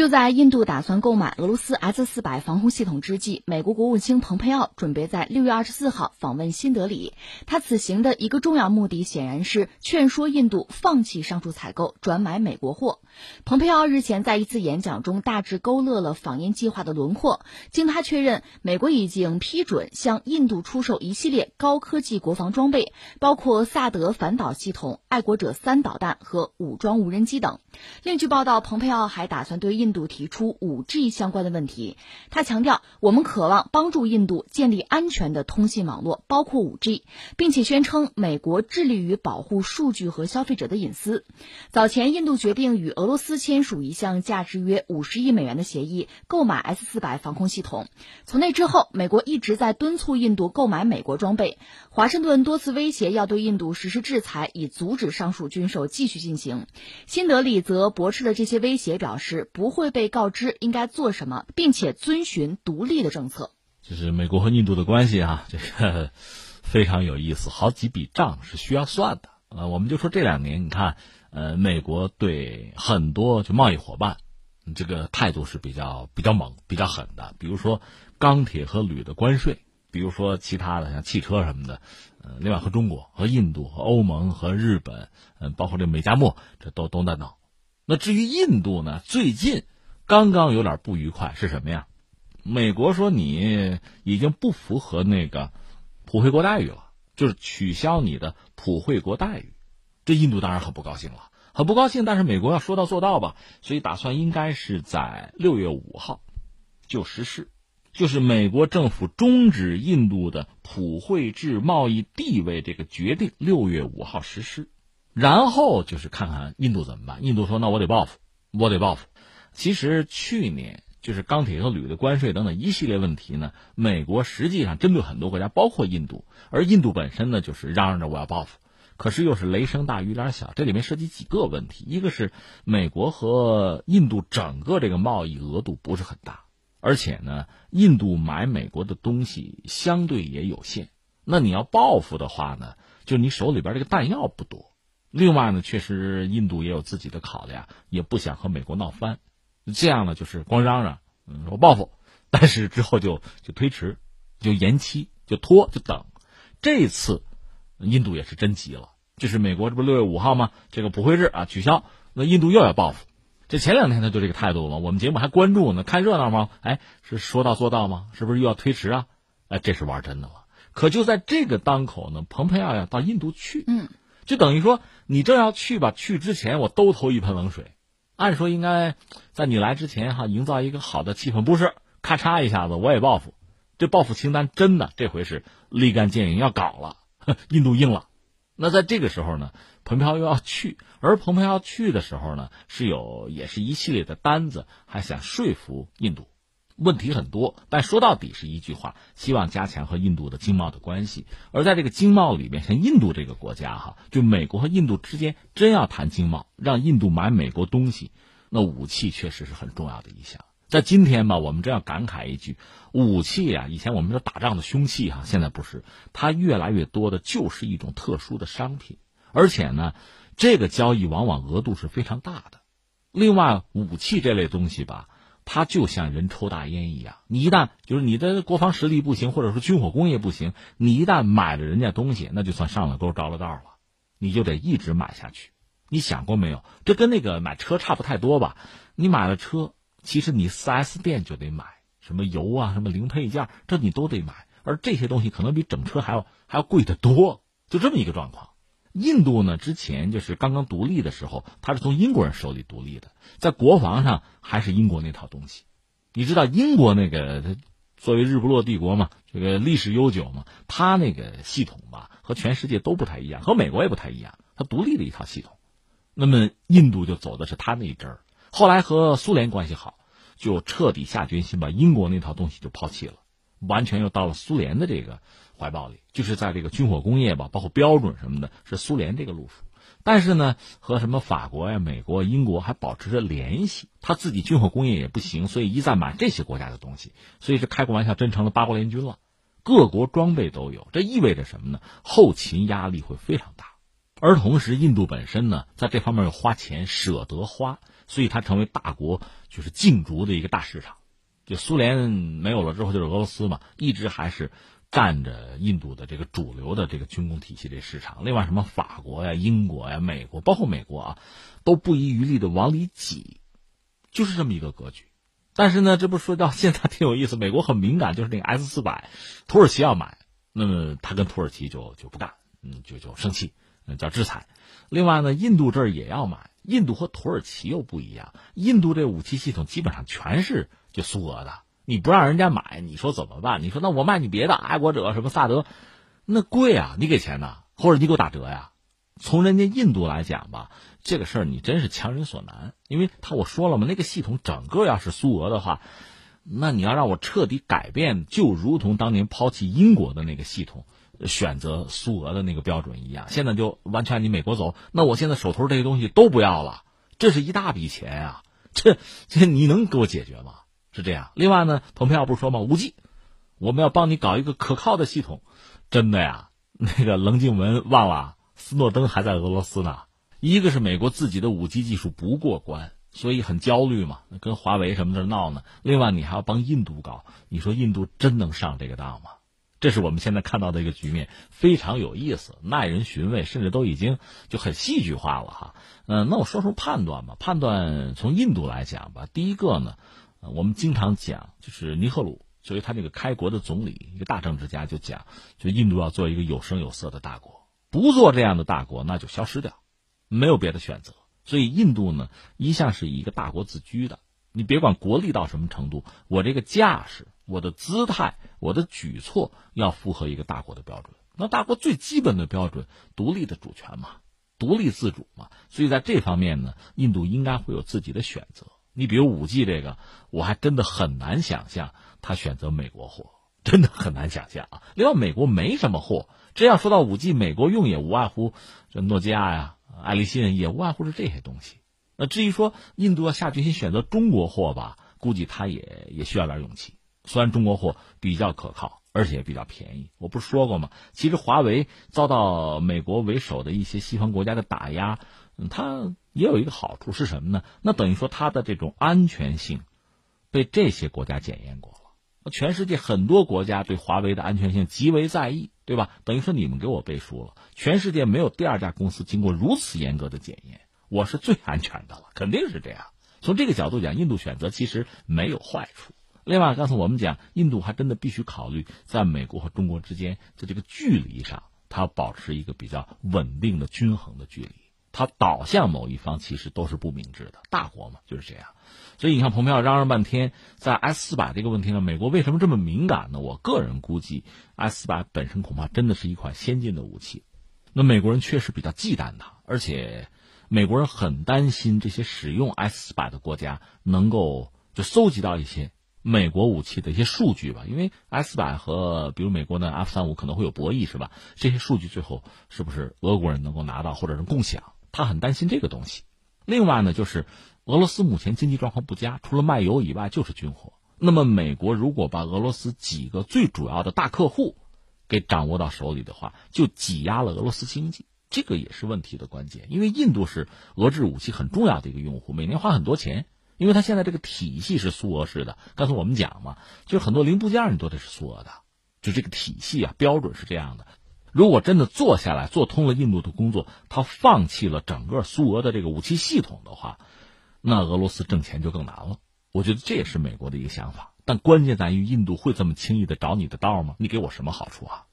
就在印度打算购买俄罗斯 S 四百防空系统之际，美国国务卿蓬佩奥准备在六月二十四号访问新德里。他此行的一个重要目的，显然是劝说印度放弃上述采购，转买美国货。蓬佩奥日前在一次演讲中，大致勾勒了访印计划的轮廓。经他确认，美国已经批准向印度出售一系列高科技国防装备，包括萨德反导系统、爱国者三导弹和武装无人机等。另据报道，蓬佩奥还打算对印印度提出五 G 相关的问题。他强调，我们渴望帮助印度建立安全的通信网络，包括五 G，并且宣称美国致力于保护数据和消费者的隐私。早前，印度决定与俄罗斯签署一项价值约五十亿美元的协议，购买 S 四百防空系统。从那之后，美国一直在敦促印度购买美国装备。华盛顿多次威胁要对印度实施制裁，以阻止上述军售继续进行。新德里则驳斥了这些威胁，表示不会被告知应该做什么，并且遵循独立的政策。就是美国和印度的关系啊，这个非常有意思，好几笔账是需要算的。呃，我们就说这两年，你看。呃，美国对很多就贸易伙伴，这个态度是比较比较猛、比较狠的。比如说钢铁和铝的关税，比如说其他的像汽车什么的。呃，另外和中国、和印度、和欧盟、和日本，嗯，包括这美加墨，这都都在闹。那至于印度呢，最近刚刚有点不愉快是什么呀？美国说你已经不符合那个普惠国待遇了，就是取消你的普惠国待遇。这印度当然很不高兴了，很不高兴。但是美国要说到做到吧，所以打算应该是在六月五号就实施，就是美国政府终止印度的普惠制贸易地位这个决定，六月五号实施。然后就是看看印度怎么办。印度说：“那我得报复，我得报复。”其实去年就是钢铁和铝的关税等等一系列问题呢，美国实际上针对很多国家，包括印度，而印度本身呢，就是嚷嚷着我要报复。可是又是雷声大雨点小，这里面涉及几个问题。一个是美国和印度整个这个贸易额度不是很大，而且呢，印度买美国的东西相对也有限。那你要报复的话呢，就你手里边这个弹药不多。另外呢，确实印度也有自己的考量，也不想和美国闹翻。这样呢，就是光嚷嚷，嗯，说报复，但是之后就就推迟，就延期，就拖，就等。这次。印度也是真急了，就是美国这不六月五号吗？这个普惠日啊取消，那印度又要报复。这前两天他就这个态度了，我们节目还关注呢，看热闹吗？哎，是说到做到吗？是不是又要推迟啊？哎，这是玩真的了。可就在这个当口呢，蓬佩奥要到印度去，嗯，就等于说你正要去吧，去之前我都投一盆冷水。按说应该在你来之前哈，营造一个好的气氛，不是？咔嚓一下子我也报复，这报复清单真的这回是立竿见影要搞了。印度硬了，那在这个时候呢，蓬佩奥又要去，而蓬佩奥去的时候呢，是有也是一系列的单子，还想说服印度，问题很多，但说到底是一句话，希望加强和印度的经贸的关系。而在这个经贸里面，像印度这个国家哈，就美国和印度之间真要谈经贸，让印度买美国东西，那武器确实是很重要的一项。在今天吧，我们真要感慨一句，武器啊，以前我们说打仗的凶器哈，现在不是，它越来越多的就是一种特殊的商品，而且呢，这个交易往往额度是非常大的。另外，武器这类东西吧，它就像人抽大烟一样，你一旦就是你的国防实力不行，或者说军火工业不行，你一旦买了人家东西，那就算上了钩着了道了，你就得一直买下去。你想过没有？这跟那个买车差不太多吧？你买了车。其实你四 S 店就得买什么油啊，什么零配件，这你都得买，而这些东西可能比整车还要还要贵得多，就这么一个状况。印度呢，之前就是刚刚独立的时候，它是从英国人手里独立的，在国防上还是英国那套东西。你知道英国那个作为日不落帝国嘛，这个历史悠久嘛，它那个系统吧和全世界都不太一样，和美国也不太一样，它独立的一套系统。那么印度就走的是他那一支儿。后来和苏联关系好，就彻底下决心把英国那套东西就抛弃了，完全又到了苏联的这个怀抱里。就是在这个军火工业吧，包括标准什么的，是苏联这个路数。但是呢，和什么法国呀、美国、英国还保持着联系。他自己军火工业也不行，所以一再买这些国家的东西。所以是开个玩笑，真成了八国联军了。各国装备都有，这意味着什么呢？后勤压力会非常大。而同时，印度本身呢，在这方面又花钱，舍得花。所以它成为大国就是竞逐的一个大市场。就苏联没有了之后，就是俄罗斯嘛，一直还是占着印度的这个主流的这个军工体系这市场。另外，什么法国呀、英国呀、美国，包括美国啊，都不遗余力的往里挤，就是这么一个格局。但是呢，这不说到现在挺有意思，美国很敏感，就是那个 S 四百，土耳其要买，那么他跟土耳其就就不干，嗯，就就生气，嗯，叫制裁。另外呢，印度这儿也要买，印度和土耳其又不一样，印度这武器系统基本上全是就苏俄的，你不让人家买，你说怎么办？你说那我卖你别的爱国者什么萨德，那贵啊，你给钱呐，或者你给我打折呀？从人家印度来讲吧。这个事儿你真是强人所难，因为他我说了嘛，那个系统整个要是苏俄的话，那你要让我彻底改变，就如同当年抛弃英国的那个系统，选择苏俄的那个标准一样。现在就完全按你美国走，那我现在手头这些东西都不要了，这是一大笔钱啊！这这你能给我解决吗？是这样。另外呢，蓬佩奥不是说吗？五 G，我们要帮你搞一个可靠的系统，真的呀？那个棱镜文忘了，斯诺登还在俄罗斯呢。一个是美国自己的五 G 技术不过关，所以很焦虑嘛，跟华为什么的闹呢？另外，你还要帮印度搞，你说印度真能上这个当吗？这是我们现在看到的一个局面，非常有意思，耐人寻味，甚至都已经就很戏剧化了哈。嗯，那我说说判断吧。判断从印度来讲吧，第一个呢，我们经常讲，就是尼赫鲁作为他这个开国的总理，一个大政治家，就讲，就印度要做一个有声有色的大国，不做这样的大国，那就消失掉。没有别的选择，所以印度呢一向是以一个大国自居的。你别管国力到什么程度，我这个架势、我的姿态、我的举措要符合一个大国的标准。那大国最基本的标准，独立的主权嘛，独立自主嘛。所以在这方面呢，印度应该会有自己的选择。你比如五 G 这个，我还真的很难想象他选择美国货，真的很难想象啊。另外，美国没什么货，这要说到五 G，美国用也无外乎这诺基亚呀。爱立信也无外乎是这些东西。那至于说印度要下决心选择中国货吧，估计他也也需要点勇气。虽然中国货比较可靠，而且比较便宜。我不是说过吗？其实华为遭到美国为首的一些西方国家的打压，它也有一个好处是什么呢？那等于说它的这种安全性被这些国家检验过了。全世界很多国家对华为的安全性极为在意，对吧？等于说你们给我背书了。全世界没有第二家公司经过如此严格的检验，我是最安全的了，肯定是这样。从这个角度讲，印度选择其实没有坏处。另外，刚才我们讲，印度还真的必须考虑在美国和中国之间的这个距离上，它保持一个比较稳定的、均衡的距离。它倒向某一方，其实都是不明智的。大国嘛，就是这样。所以你看，蓬佩奥嚷嚷半天，在 S 四百这个问题上，美国为什么这么敏感呢？我个人估计，S 四百本身恐怕真的是一款先进的武器。那美国人确实比较忌惮它，而且美国人很担心这些使用 S 四百的国家能够就搜集到一些美国武器的一些数据吧。因为 S 百和比如美国的 F 三五可能会有博弈，是吧？这些数据最后是不是俄国人能够拿到或者是共享？他很担心这个东西。另外呢，就是。俄罗斯目前经济状况不佳，除了卖油以外就是军火。那么，美国如果把俄罗斯几个最主要的大客户给掌握到手里的话，就挤压了俄罗斯经济，这个也是问题的关键。因为印度是俄制武器很重要的一个用户，每年花很多钱，因为它现在这个体系是苏俄式的。刚才我们讲嘛，就是很多零部件你都得是苏俄的，就这个体系啊，标准是这样的。如果真的做下来做通了印度的工作，他放弃了整个苏俄的这个武器系统的话。那俄罗斯挣钱就更难了，我觉得这也是美国的一个想法，但关键在于印度会这么轻易的找你的道吗？你给我什么好处啊？